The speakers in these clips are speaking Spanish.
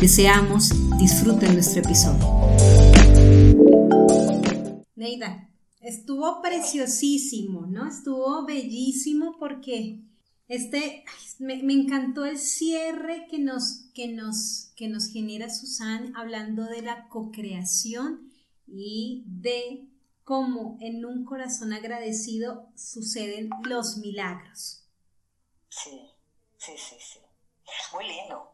Deseamos disfruten nuestro episodio. Neida, estuvo preciosísimo, ¿no? Estuvo bellísimo porque este, me, encantó el cierre que nos, que nos, que nos genera Susan hablando de la co-creación y de cómo en un corazón agradecido suceden los milagros. Sí, sí, sí, sí. Muy lindo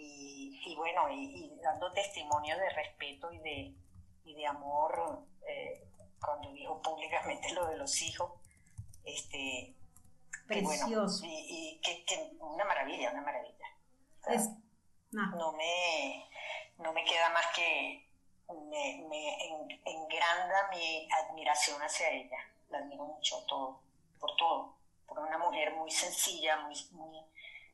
y, bueno, y, dando testimonio de respeto y de, y de amor, eh, cuando dijo públicamente lo de los hijos, este, Precioso. y, que, una maravilla, una maravilla. no. me, no me queda más que me, me engranda mi admiración hacia ella. La admiro mucho todo, por todo. Porque una mujer muy sencilla, muy, muy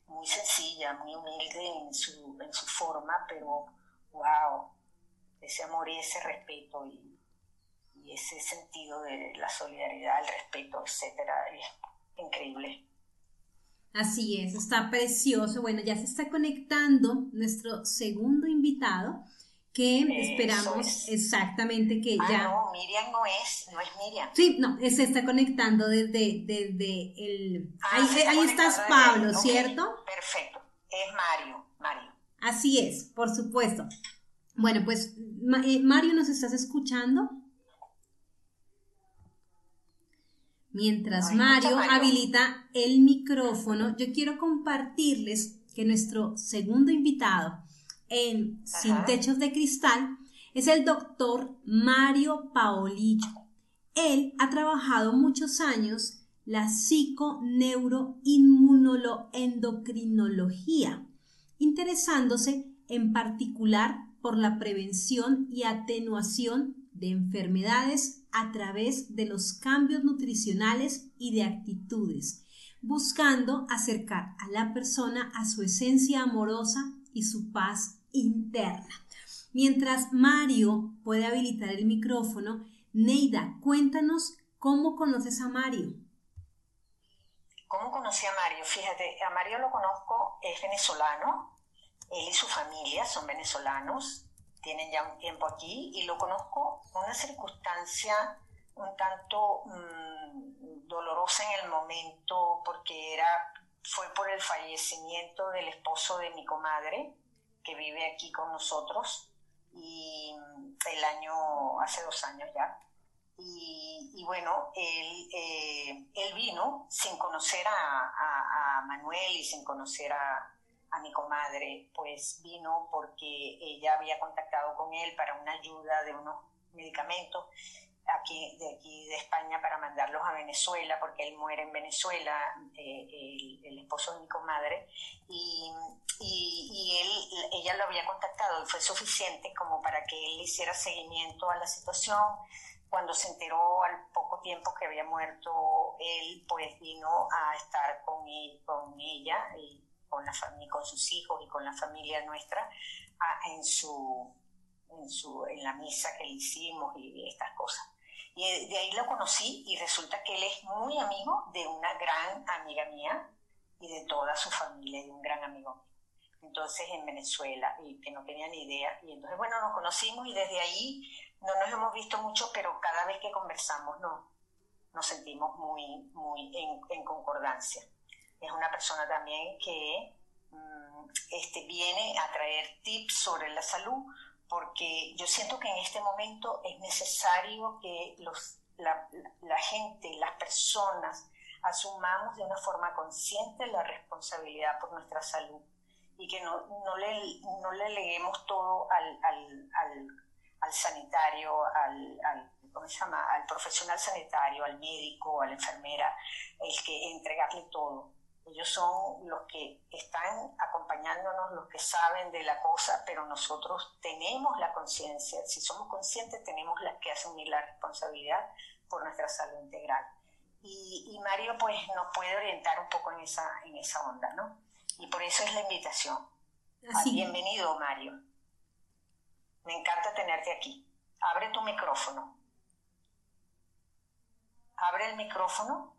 muy sencilla, muy humilde en su, en su forma, pero wow, ese amor y ese respeto y, ese sentido de la solidaridad, el respeto, etcétera, es increíble. Así es, está precioso. Bueno, ya se está conectando nuestro segundo invitado que esperamos exactamente que ah, ya... No, Miriam no es, no es Miriam. Sí, no, se está conectando desde, desde el... Ah, ahí, estás, Pablo, ¿cierto? Perfecto, es Mario, Mario. Así es, por supuesto. Bueno, pues eh, Mario, ¿nos estás escuchando? Mientras Mario habilita el micrófono, yo quiero compartirles que nuestro segundo invitado en Sin Techos de Cristal es el doctor Mario Paolillo. Él ha trabajado muchos años la psiconeuroinmunoendocrinología, interesándose en particular por la prevención y atenuación de enfermedades a través de los cambios nutricionales y de actitudes, buscando acercar a la persona a su esencia amorosa y su paz interna. Mientras Mario puede habilitar el micrófono, Neida, cuéntanos cómo conoces a Mario. ¿Cómo conocí a Mario? Fíjate, a Mario lo conozco, es venezolano, él y su familia son venezolanos, tienen ya un tiempo aquí y lo conozco en una circunstancia un tanto mm, dolorosa en el momento porque era fue por el fallecimiento del esposo de mi comadre, que vive aquí con nosotros, y el año, hace dos años ya. Y, bueno, él, eh, él, vino sin conocer a, Manuel y sin conocer a, a mi comadre, pues vino porque ella había contactado con él para una ayuda de unos medicamentos aquí, de aquí de España para mandarlos a Venezuela, porque él muere en Venezuela, eh, el, esposo de mi comadre, y, y, él, ella lo había contactado y fue suficiente como para que él hiciera seguimiento a la situación. Cuando se enteró al poco tiempo que había muerto él, pues vino a estar con, con ella y con, la familia, con sus hijos y con la familia nuestra en su en, su, en la misa que le hicimos y estas cosas. Y de ahí lo conocí y resulta que él es muy amigo de una gran amiga mía y de toda su familia, de un gran amigo mío. Entonces en Venezuela, y que no tenía ni idea. Y entonces, bueno, nos conocimos y desde ahí no nos hemos visto mucho, pero cada vez que conversamos no, nos sentimos muy, muy en, concordancia. Es una persona también que mm, este, viene a traer tips sobre la salud, porque yo siento que en este momento es necesario que los, la, gente, las personas, asumamos de una forma consciente la responsabilidad por nuestra salud y que no, no, le, no le leguemos todo al, al, al, sanitario, al, al, ¿cómo se llama? al profesional sanitario, al médico, a la enfermera, el que entregarle todo. Ellos son los que están acompañándonos, los que saben de la cosa, pero nosotros tenemos la conciencia. Si somos conscientes, tenemos las que asumir la responsabilidad por nuestra salud integral. Y, Mario pues nos puede orientar un poco en esa, en esa onda, ¿no? Y por eso es la invitación. Ah, bienvenido, Mario. Me encanta tenerte aquí. Abre tu micrófono. Abre el micrófono.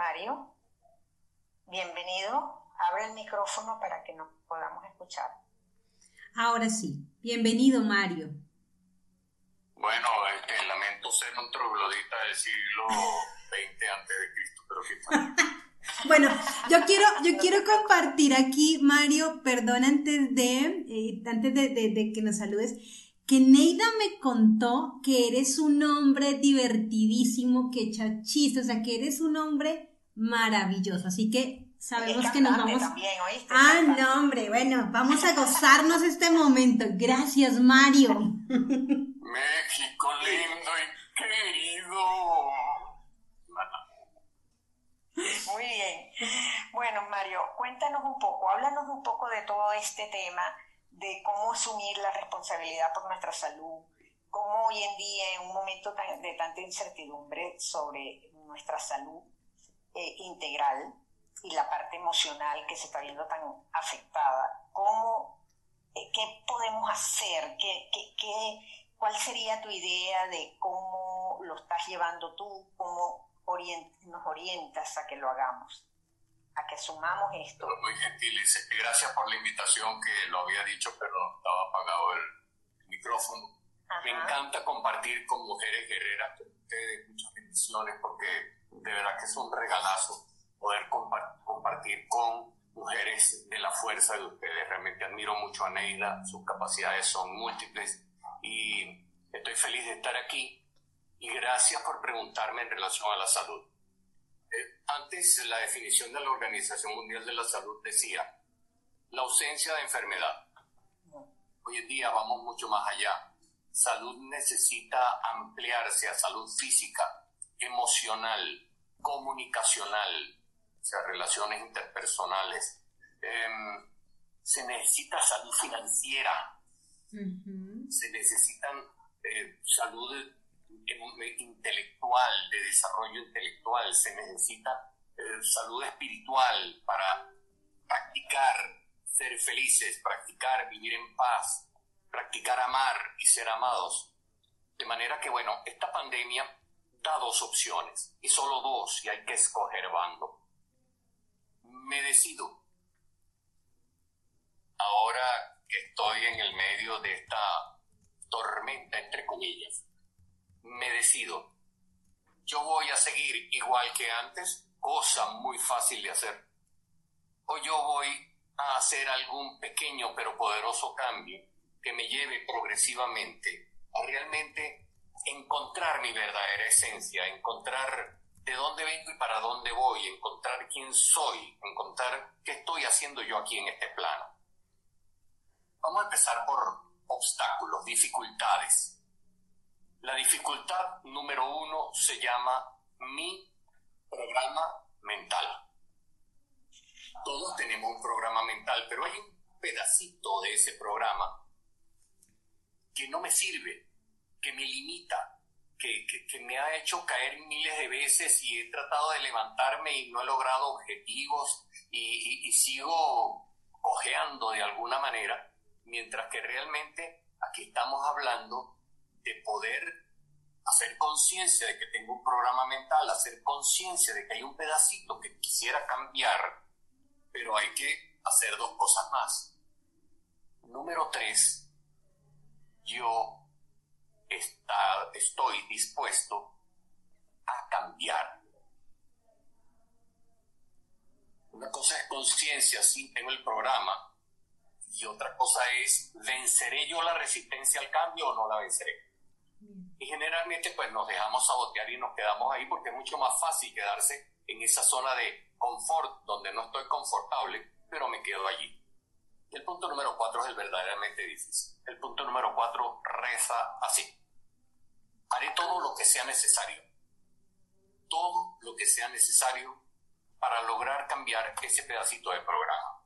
Mario, bienvenido. Abre el micrófono para que nos podamos escuchar. Ahora sí, bienvenido Mario. Bueno, este, lamento ser un troglodita del siglo XX antes de Cristo, pero qué Bueno, yo quiero, yo quiero compartir aquí, Mario, perdón antes de, eh, antes de, de, que nos saludes, que Neida me contó que eres un hombre divertidísimo, que echa chistes, o sea, que eres un hombre maravilloso. Así que sabemos que nos vamos. ah, no, hombre, bueno, vamos a gozarnos este momento. Gracias, Mario. México lindo y querido. Muy bien. Bueno, Mario, cuéntanos un poco, háblanos un poco de todo este tema, de cómo asumir la responsabilidad por nuestra salud, cómo hoy en día, en un momento de tanta incertidumbre sobre nuestra salud, eh, integral y la parte emocional que se está viendo tan afectada, ¿cómo, eh, ¿qué podemos hacer? ¿Qué, qué, cuál sería tu idea de cómo lo estás llevando tú? ¿Cómo nos orientas a que lo hagamos? A que sumamos esto. Muy gentil, gracias por la invitación que lo había dicho, pero estaba apagado el micrófono. Me encanta compartir con mujeres guerreras, con ustedes, muchas bendiciones, porque de verdad que es un regalazo poder compartir con mujeres de la fuerza de ustedes. Realmente admiro mucho a Neida, sus capacidades son múltiples y estoy feliz de estar aquí y gracias por preguntarme en relación a la salud. Eh, antes la definición de la Organización Mundial de la Salud decía la ausencia de enfermedad. Hoy en día vamos mucho más allá. Salud necesita ampliarse a salud física, emocional, comunicacional, o sea, relaciones interpersonales. Em, se necesita salud financiera, se necesitan eh, salud intelectual, de desarrollo intelectual, se necesita eh, salud espiritual para practicar ser felices, practicar vivir en paz, practicar amar y ser amados. De manera que, bueno, esta pandemia da dos opciones, y solo dos, y hay que escoger bando. Me decido. Ahora que estoy en el medio de esta tormenta, entre comillas, me decido. Yo voy a seguir igual que antes, cosa muy fácil de hacer. O yo voy a hacer algún pequeño pero poderoso cambio que me lleve progresivamente a realmente encontrar mi verdadera esencia, encontrar de dónde vengo y para dónde voy, encontrar quién soy, encontrar qué estoy haciendo yo aquí en este plano. Vamos a empezar por obstáculos, dificultades. La dificultad número uno se llama mi programa mental. Todos tenemos un programa mental, pero hay un pedacito de ese programa que no me sirve, que me limita, que, me ha hecho caer miles de veces y he tratado de levantarme y no he logrado objetivos y, sigo cojeando de alguna manera, mientras que realmente aquí estamos hablando de poder hacer conciencia de que tengo un programa mental, hacer conciencia de que hay un pedacito que quisiera cambiar, pero hay que hacer dos cosas más. Número tres, yo está, estoy dispuesto a cambiar. Una cosa es conciencia, sí, tengo el programa, y otra cosa es, ¿venceré yo la resistencia al cambio o no la venceré? Y generalmente pues nos dejamos sabotear y nos quedamos ahí porque es mucho más fácil quedarse en esa zona de confort donde no estoy confortable, pero me quedo allí. El punto número cuatro es el verdaderamente difícil. El punto número cuatro reza así haré todo lo que sea necesario. Todo lo que sea necesario para lograr cambiar ese pedacito de programa.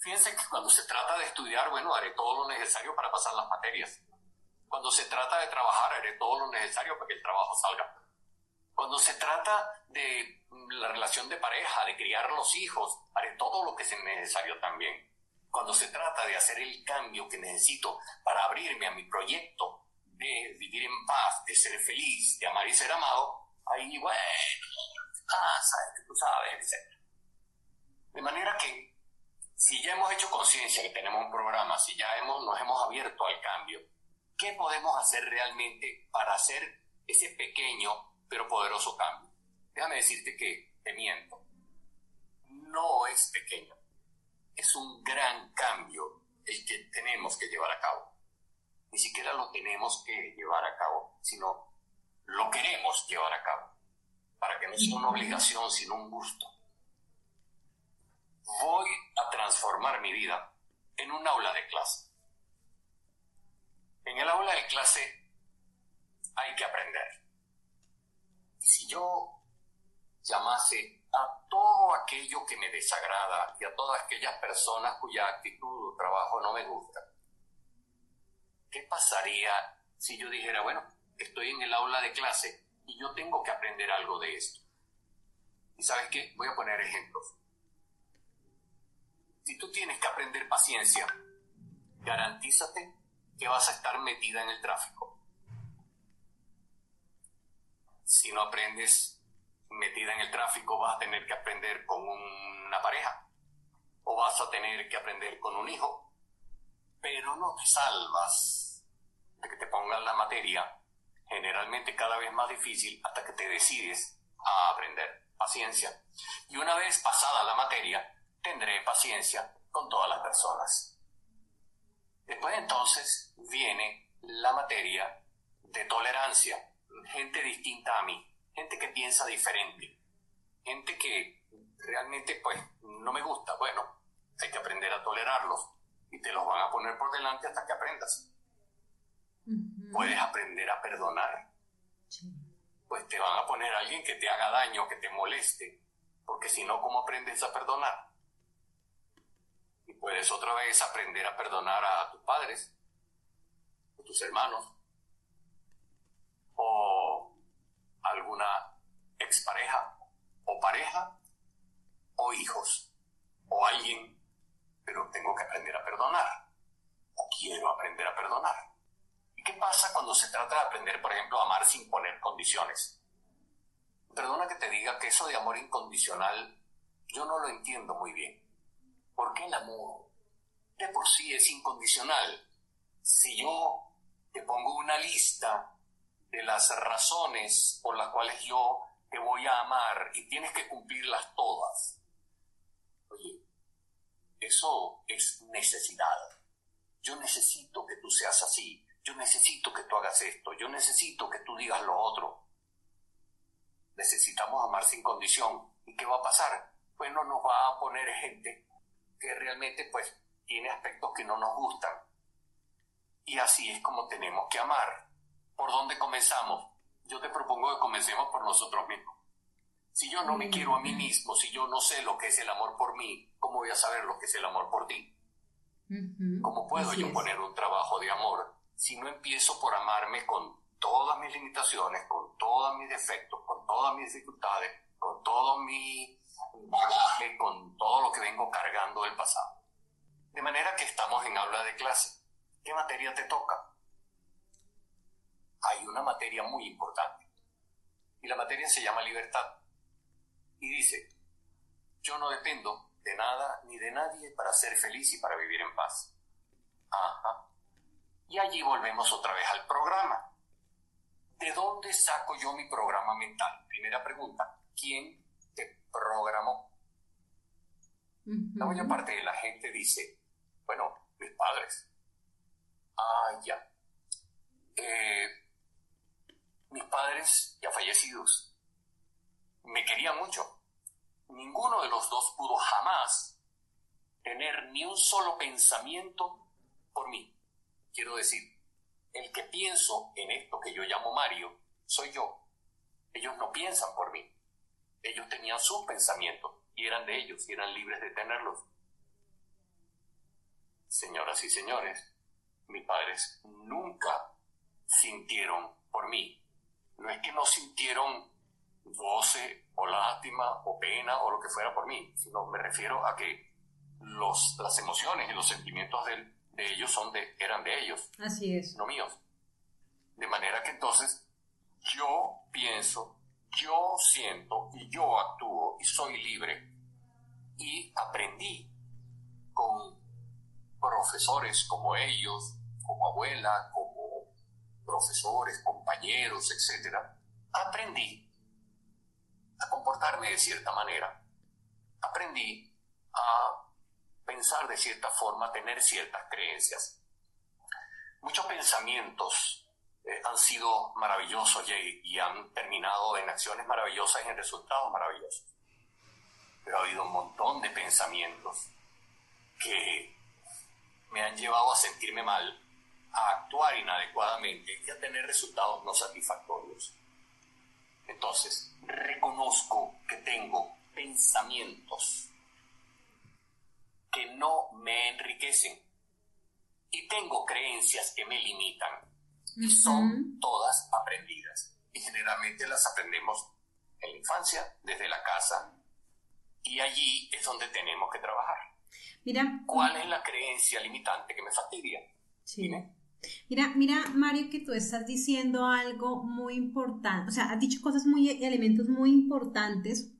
Fíjense que cuando se trata de estudiar, bueno, haré todo lo necesario para pasar las materias. Cuando se trata de trabajar, haré todo lo necesario para que el trabajo salga. Cuando se trata de la relación de pareja, de criar los hijos, haré todo lo que sea necesario también. Cuando se trata de hacer el cambio que necesito para abrirme a mi proyecto de vivir en paz, de ser feliz, de amar y ser amado, ahí, bueno, pasa, tú sabes, etc. De manera que, si ya hemos hecho conciencia que tenemos un programa, si ya hemos, nos hemos abierto al cambio, ¿qué podemos hacer realmente para hacer ese pequeño pero poderoso cambio? Déjame decirte que te miento. No es pequeño. Es un gran cambio el que tenemos que llevar a cabo. Ni siquiera lo tenemos que llevar a cabo, sino lo queremos llevar a cabo. Para que no sea una obligación, sino un gusto. Voy a transformar mi vida en un aula de clase. En el aula de clase hay que aprender. Y si yo llamase a todo aquello que me desagrada y a todas aquellas personas cuya actitud o trabajo no me gusta. ¿Qué pasaría si yo dijera, bueno, estoy en el aula de clase y yo tengo que aprender algo de esto? ¿Y sabes qué? Voy a poner ejemplos. Si tú tienes que aprender paciencia, garantízate que vas a estar metida en el tráfico. Si no aprendes metida en el tráfico, vas a tener que aprender con una pareja o vas a tener que aprender con un hijo, pero no te salvas que te pongan la materia generalmente cada vez más difícil hasta que te decides a aprender paciencia. Y una vez pasada la materia, tendré paciencia con todas las personas. Después entonces viene la materia de tolerancia, gente distinta a mí gente que piensa diferente, gente que realmente pues no me gusta, bueno, hay que aprender a tolerarlos y te los van a poner por delante hasta que aprendas. Puedes aprender a perdonar. Pues te van a poner a alguien que te haga daño, que te moleste, porque si no, ¿cómo aprendes a perdonar? Y puedes otra vez aprender a perdonar a tus padres, a tus hermanos, o alguna expareja o pareja o hijos o alguien, pero tengo que aprender a perdonar o quiero aprender a perdonar. ¿Y qué pasa cuando se trata de aprender, por ejemplo, a amar sin poner condiciones? Perdona que te diga que eso de amor incondicional yo no lo entiendo muy bien. ¿Por qué el amor de por sí es incondicional? Si yo te pongo una lista de las razones por las cuales yo te voy a amar y tienes que cumplirlas todas. Oye, eso es necesidad. Yo necesito que tú seas así. Yo necesito que tú hagas esto. Yo necesito que tú digas lo otro. Necesitamos amar sin condición. ¿Y qué va a pasar? Pues no nos va a poner gente que realmente pues tiene aspectos que no nos gustan. Y así es como tenemos que amar. ¿Por dónde comenzamos? Yo te propongo que comencemos por nosotros mismos. Si yo no me quiero a mí mismo, si yo no sé lo que es el amor por mí, ¿cómo voy a saber lo que es el amor por ti? ¿Cómo puedo yo poner un trabajo de amor si no empiezo por amarme con todas mis limitaciones, con todos mis defectos, con todas mis dificultades, con todo mi bagaje, con todo lo que vengo cargando del pasado? De manera que estamos en aula de clase. ¿Qué materia te toca? hay una materia muy importante. Y la materia se llama libertad. Y dice, yo no dependo de nada ni de nadie para ser feliz y para vivir en paz. Ajá. Y allí volvemos otra vez al programa. ¿De dónde saco yo mi programa mental? Primera pregunta, ¿quién te programó? La mayor parte de la gente dice, bueno, mis padres. Ah, ya. Eh, mis padres ya fallecidos me querían mucho. Ninguno de los dos pudo jamás tener ni un solo pensamiento por mí. Quiero decir, el que pienso en esto que yo llamo Mario, soy yo. Ellos no piensan por mí. Ellos tenían sus pensamientos y eran de ellos y eran libres de tenerlos. Señoras y señores, mis padres nunca sintieron por mí. No es que no sintieron goce o lástima o pena o lo que fuera por mí, sino me refiero a que los, las emociones y los sentimientos de, de ellos son de, eran de ellos. Así es. No míos. De manera que entonces yo pienso, yo siento y yo actúo y soy libre. Y aprendí con profesores como ellos, como abuela, como profesores, compañeros, etc. Aprendí a comportarme de cierta manera. Aprendí a pensar de cierta forma, tener ciertas creencias. Muchos pensamientos eh, han sido maravillosos y, han terminado en acciones maravillosas y en resultados maravillosos. Pero ha habido un montón de pensamientos que me han llevado a sentirme mal, a actuar inadecuadamente y a tener resultados no satisfactorios. Entonces, reconozco que tengo pensamientos que no me enriquecen y tengo creencias que me limitan y son todas aprendidas. Y generalmente las aprendemos en la infancia, desde la casa, y allí es donde tenemos que trabajar. Mira, ¿cuál es la creencia limitante que me fastidia? Sí. Mira, mira, Mario, que tú estás diciendo algo muy importante, o sea, has dicho cosas muy, elementos muy importantes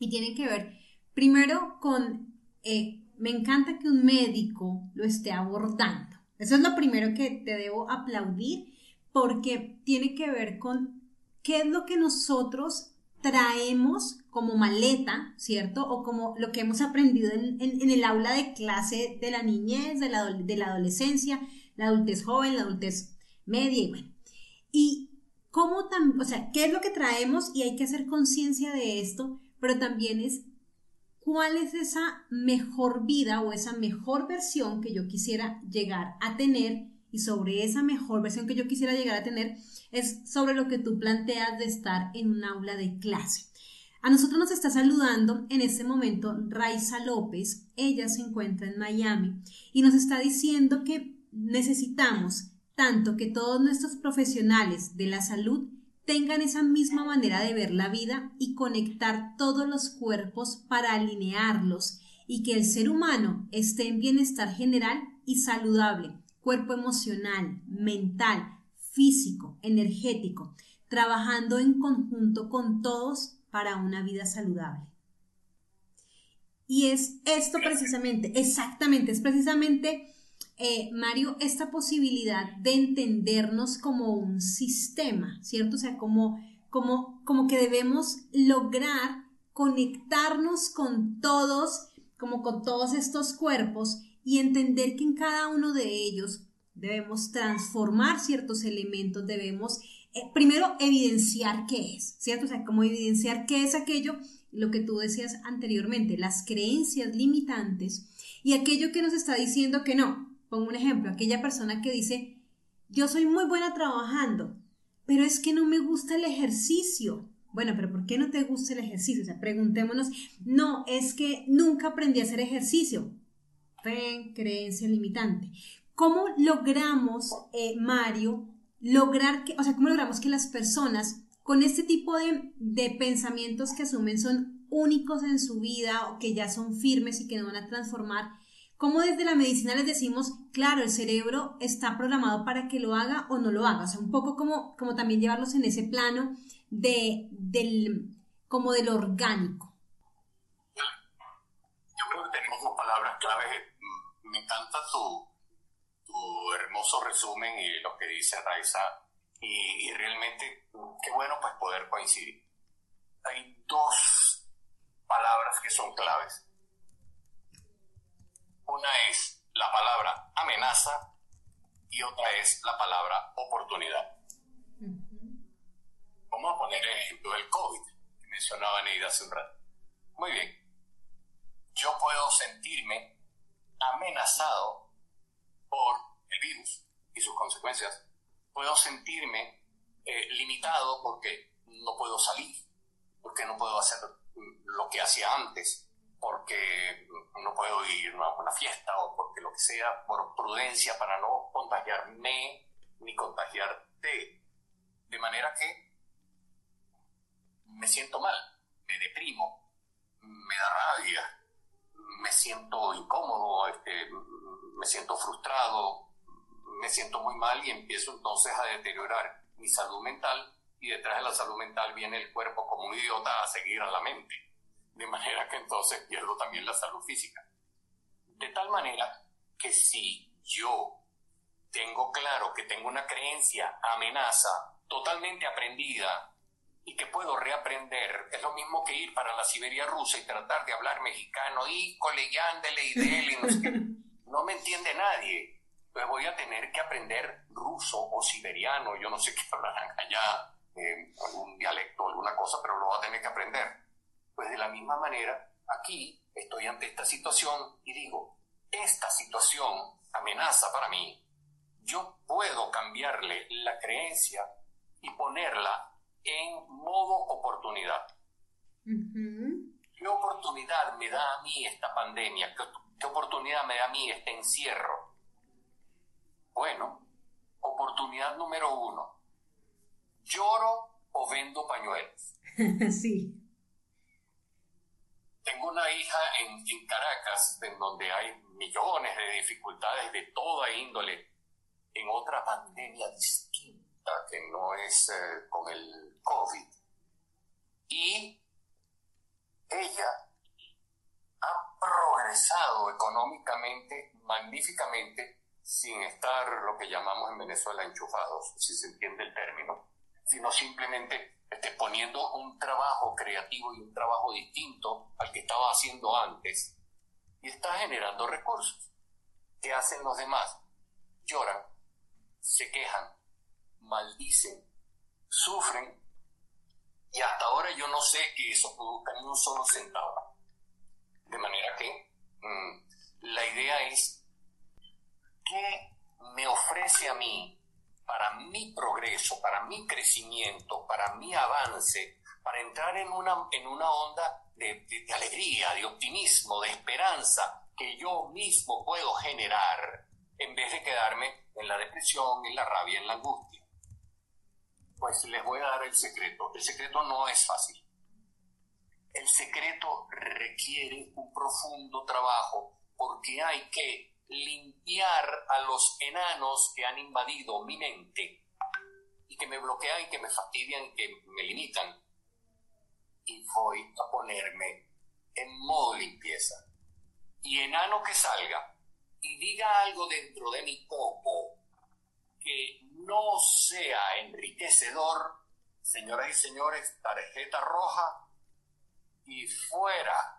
y tienen que ver, primero, con, eh, me encanta que un médico lo esté abordando. Eso es lo primero que te debo aplaudir porque tiene que ver con qué es lo que nosotros traemos como maleta, ¿cierto? O como lo que hemos aprendido en, el aula de clase de la niñez, de la, de la adolescencia, la adultez joven, la adultez media y bueno. Y cómo también, o sea, qué es lo que traemos y hay que hacer conciencia de esto, pero también es cuál es esa mejor vida o esa mejor versión que yo quisiera llegar a tener y sobre esa mejor versión que yo quisiera llegar a tener es sobre lo que tú planteas de estar en un aula de clase. A nosotros nos está saludando en este momento Raiza López, ella se encuentra en Miami y nos está diciendo que necesitamos tanto que todos nuestros profesionales de la salud tengan esa misma manera de ver la vida y conectar todos los cuerpos para alinearlos y que el ser humano esté en bienestar general y saludable, cuerpo emocional, mental, físico, energético, trabajando en conjunto con todos para una vida saludable. Y es esto precisamente, exactamente, es precisamente eh, Mario, esta posibilidad de entendernos como un sistema, ¿cierto? O sea, como, como, como que debemos lograr conectarnos con todos, como con todos estos cuerpos y entender que en cada uno de ellos debemos transformar ciertos elementos, debemos eh, primero evidenciar qué es, ¿cierto? O sea, como evidenciar qué es aquello, lo que tú decías anteriormente, las creencias limitantes y aquello que nos está diciendo que no, Pongo un ejemplo, aquella persona que dice, yo soy muy buena trabajando, pero es que no me gusta el ejercicio. Bueno, pero ¿por qué no te gusta el ejercicio? O sea, preguntémonos, no, es que nunca aprendí a hacer ejercicio. Fe, creencia limitante. ¿Cómo logramos, eh, Mario, lograr que, o sea, cómo logramos que las personas con este tipo de, de pensamientos que asumen son únicos en su vida o que ya son firmes y que no van a transformar, ¿Cómo desde la medicina les decimos, claro, el cerebro está programado para que lo haga o no lo haga? O sea, un poco como, como también llevarlos en ese plano de, del, como del orgánico. Yo creo que tenemos dos palabras claves. Me encanta tu, tu hermoso resumen y lo que dice Raiza. Y, y realmente, qué bueno pues poder coincidir. Hay dos palabras que son claves una es la palabra amenaza y otra es la palabra oportunidad. Vamos a poner el ejemplo del COVID, que mencionaba Neida hace un rato. Muy bien. Yo puedo sentirme amenazado por el virus y sus consecuencias. Puedo sentirme eh, limitado porque no puedo salir, porque no puedo hacer lo que hacía antes, porque no puedo ir a una fiesta o porque lo que sea, por prudencia para no contagiarme ni contagiarte. De manera que me siento mal, me deprimo, me da rabia, me siento incómodo, este, me siento frustrado, me siento muy mal y empiezo entonces a deteriorar mi salud mental y detrás de la salud mental viene el cuerpo como un idiota a seguir a la mente. De manera que entonces pierdo también la salud física. De tal manera que si yo tengo claro que tengo una creencia amenaza totalmente aprendida y que puedo reaprender, es lo mismo que ir para la Siberia rusa y tratar de hablar mexicano y colegiándole y dele, no, no me entiende nadie. Pues voy a tener que aprender ruso o siberiano, yo no sé qué hablarán allá algún dialecto, alguna cosa, pero lo va a tener que aprender. Pues de la misma manera, aquí estoy ante esta situación y digo, esta situación amenaza para mí. Yo puedo cambiarle la creencia y ponerla en modo oportunidad. ¿Qué oportunidad me da a mí esta pandemia? ¿Qué oportunidad me da a mí este encierro? Bueno, oportunidad número uno, ¿Lloro o vendo pañuelos? sí. Tengo una hija en, Caracas, en donde hay millones de dificultades de toda índole, en otra pandemia distinta que no es eh, con el COVID. Y ella ha progresado económicamente magníficamente sin estar lo que llamamos en Venezuela enchufados, si se entiende el término sino simplemente este, poniendo un trabajo creativo y un trabajo distinto al que estaba haciendo antes y está generando recursos. ¿Qué hacen los demás? Lloran, se quejan, maldicen, sufren y hasta ahora yo no sé que eso produzca ni un solo centavo. De manera que mm, la idea es ¿qué me ofrece a mí para mi progreso, para mi crecimiento, para mi avance, para entrar en una, en una onda de, alegría, de optimismo, de esperanza que yo mismo puedo generar en vez de quedarme en la depresión, en la rabia, en la angustia. Pues les voy a dar el secreto. El secreto no es fácil. El secreto requiere un profundo trabajo porque hay que limpiar a los enanos que han invadido mi mente y que me bloquean y que me fastidian y que me limitan. Y voy a ponerme en modo limpieza. Y enano que salga y diga algo dentro de mi copo que no sea enriquecedor, señoras y señores, tarjeta roja y fuera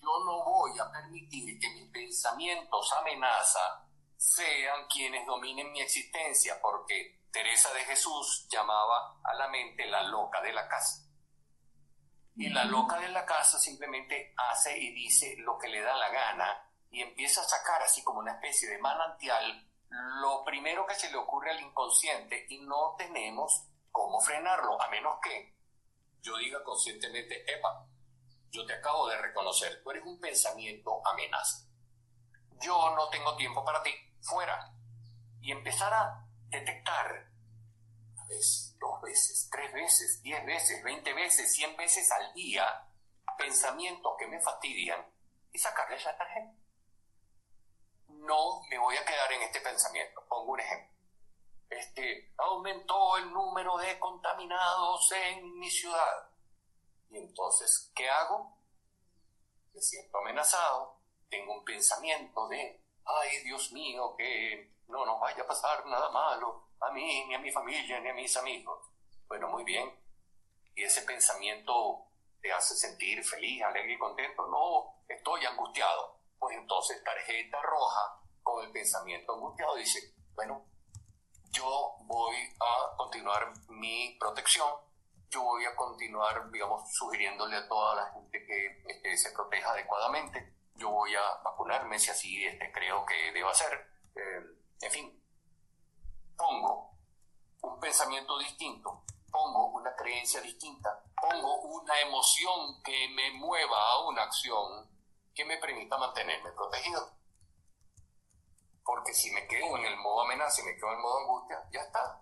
yo no voy a permitir que mis pensamientos amenaza sean quienes dominen mi existencia, porque Teresa de Jesús llamaba a la mente la loca de la casa. Y la loca de la casa simplemente hace y dice lo que le da la gana y empieza a sacar así como una especie de manantial lo primero que se le ocurre al inconsciente y no tenemos cómo frenarlo, a menos que yo diga conscientemente, epa, yo te acabo de reconocer, tú eres un pensamiento amenaza. Yo no tengo tiempo para ti, fuera. Y empezar a detectar, una vez, dos veces, tres veces, diez veces, veinte veces, cien veces al día, pensamientos que me fastidian y sacarles la tarjeta. No me voy a quedar en este pensamiento. Pongo un ejemplo. Este, aumentó el número de contaminados en mi ciudad y entonces, ¿qué hago? Me siento amenazado, tengo un pensamiento de, ay Dios mío, que no nos vaya a pasar nada malo a mí, ni a mi familia, ni a mis amigos. Bueno, muy bien. ¿Y ese pensamiento te hace sentir feliz, alegre y contento? No, estoy angustiado. Pues entonces, tarjeta roja con el pensamiento angustiado dice, bueno, yo voy a continuar mi protección yo voy a continuar, digamos, sugiriéndole a toda la gente que este, se proteja adecuadamente. Yo voy a vacunarme si así este, creo que deba ser. Eh, en fin, pongo un pensamiento distinto, pongo una creencia distinta, pongo una emoción que me mueva a una acción que me permita mantenerme protegido. Porque si me quedo en el modo amenaza, si me quedo en el modo angustia, ya está.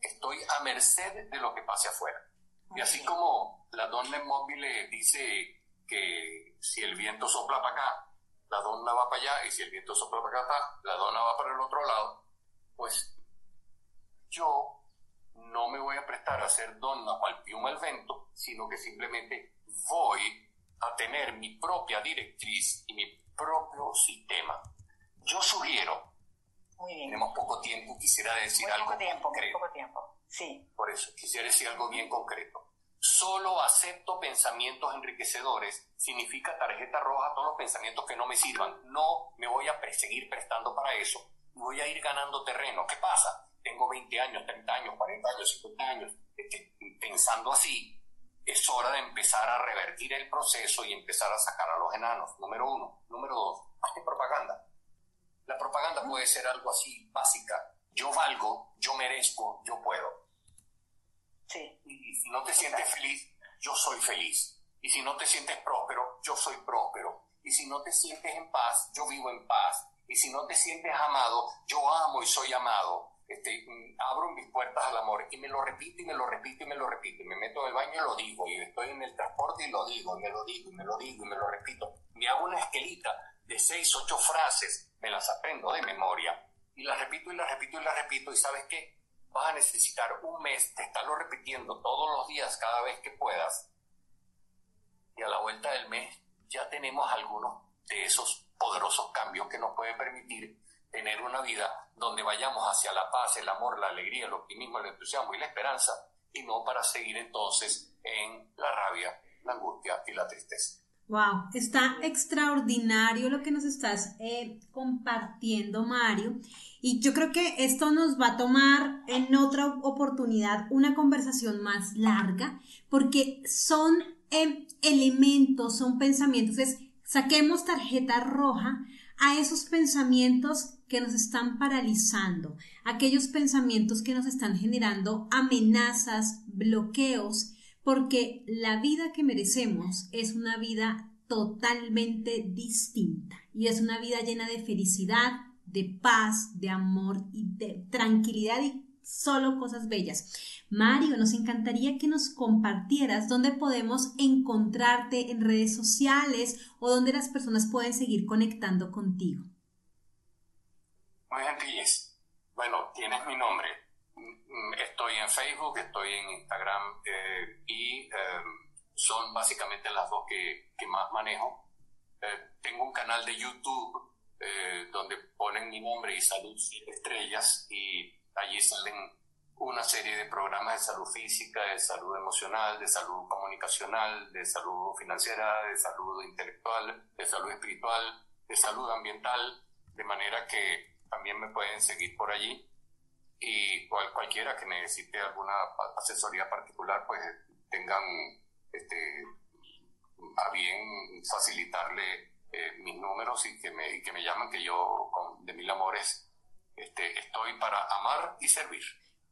Estoy a merced de lo que pase afuera. Y así como la donna móvil dice que si el viento sopla para acá, la donna va para allá, y si el viento sopla para acá, la donna va para el otro lado, pues yo no me voy a prestar a ser donna al piuma el vento, sino que simplemente voy a tener mi propia directriz y mi propio sistema. Yo sugiero, tenemos poco tiempo, quisiera decir algo poco tiempo, concreto. poco tiempo, sí. Por eso, quisiera decir algo bien concreto. Solo acepto pensamientos enriquecedores significa tarjeta roja todos los pensamientos que no me sirvan. No me voy a seguir prestando para eso. Voy a ir ganando terreno. ¿Qué pasa? tengo 20 años, 30 años, 40 años, 50 años, pensando así, es hora de empezar a revertir el proceso y empezar a sacar a los enanos. Número uno. Número dos, hazte propaganda. La propaganda puede ser algo así, básica. Yo valgo, yo merezco, yo puedo. Sí. Y si no te sientes feliz, yo soy feliz. Y si no te sientes próspero, yo soy próspero. Y si no te sientes en paz, yo vivo en paz. Y si no te sientes amado, yo amo y soy amado este, abro mis puertas al amor y me lo repito y me lo repito y me lo repito. Y me meto en el baño y lo digo. Y estoy en el transporte y lo digo, y me lo digo, y me lo digo, y me lo repito. Me hago una esquelita de seis, ocho frases, me las aprendo de memoria. Y las repito y las repito y las repito. ¿Y sabes qué? Vas a necesitar un mes de estarlo repitiendo todos los días, cada vez que puedas. Y a la vuelta del mes ya tenemos algunos de esos poderosos cambios que nos pueden permitir tener una vida donde vayamos hacia la paz, el amor, la alegría, el optimismo, el entusiasmo y la esperanza, y no para seguir entonces en la rabia, la angustia y la tristeza. Wow, está extraordinario lo que nos estás eh, compartiendo, Mario. Y yo creo que esto nos va a tomar en otra oportunidad una conversación más larga, porque son eh, elementos, son pensamientos. Es, saquemos tarjeta roja a esos pensamientos que nos están paralizando, aquellos pensamientos que nos están generando amenazas, bloqueos, porque la vida que merecemos es una vida totalmente distinta y es una vida llena de felicidad, de paz, de amor y de tranquilidad y solo cosas bellas. Mario, nos encantaría que nos compartieras dónde podemos encontrarte en redes sociales o dónde las personas pueden seguir conectando contigo. Muy sencilles. Bueno, tienes mi nombre. Estoy en Facebook, estoy en Instagram eh, y em, son básicamente las dos que, más manejo. Eh, tengo un canal de YouTube eh, donde ponen mi nombre y salud siete estrellas y allí salen una serie de programas de salud física, de salud emocional, de salud comunicacional, de salud financiera, de salud intelectual, de salud espiritual, de salud ambiental, de manera que también me pueden seguir por allí y cualquiera que necesite alguna asesoría particular, pues tengan este, a bien facilitarle eh, mis números y que me, que me llaman, que yo con, de mil amores este, estoy para amar y servir.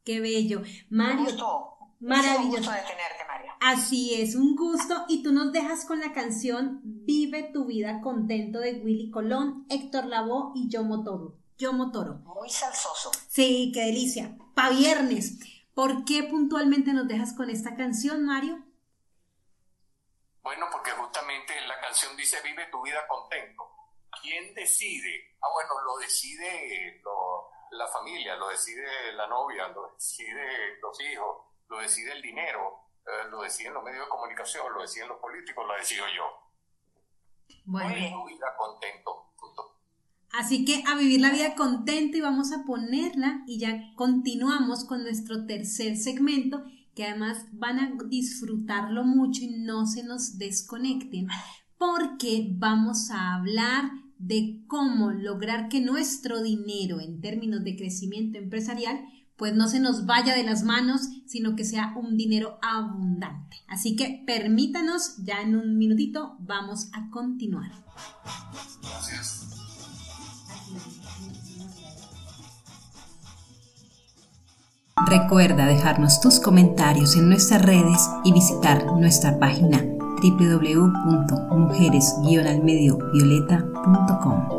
Qué bello. Mario. Gusto. Maravilloso. Un gusto de tenerte, Mario. Así es, un gusto. Y tú nos dejas con la canción Vive tu vida contento de Willy Colón, Héctor Lavoe y Yo Motoro. Yo Motoro. Muy salsoso. Sí, qué delicia. Pa' viernes. ¿Por qué puntualmente nos dejas con esta canción, Mario? Bueno, porque justamente la canción dice Vive tu vida contento. ¿Quién decide? Ah, bueno, lo decide la familia, lo decide la novia, lo decide los hijos, lo decide el dinero, eh, lo deciden los medios de comunicación, lo deciden los políticos, lo decido yo. Bueno. Vive tu vida contento. Así que a vivir la vida contento y vamos a ponerla y ya continuamos con nuestro tercer segmento que además van a disfrutarlo mucho y no se nos desconecten porque vamos a hablar de cómo lograr que nuestro dinero en términos de crecimiento empresarial pues no se nos vaya de las manos, sino que sea un dinero abundante. Así que permítanos, ya en un minutito vamos a continuar. Recuerda dejarnos tus comentarios en nuestras redes y visitar nuestra página www.mujeres-almediovioleta.com.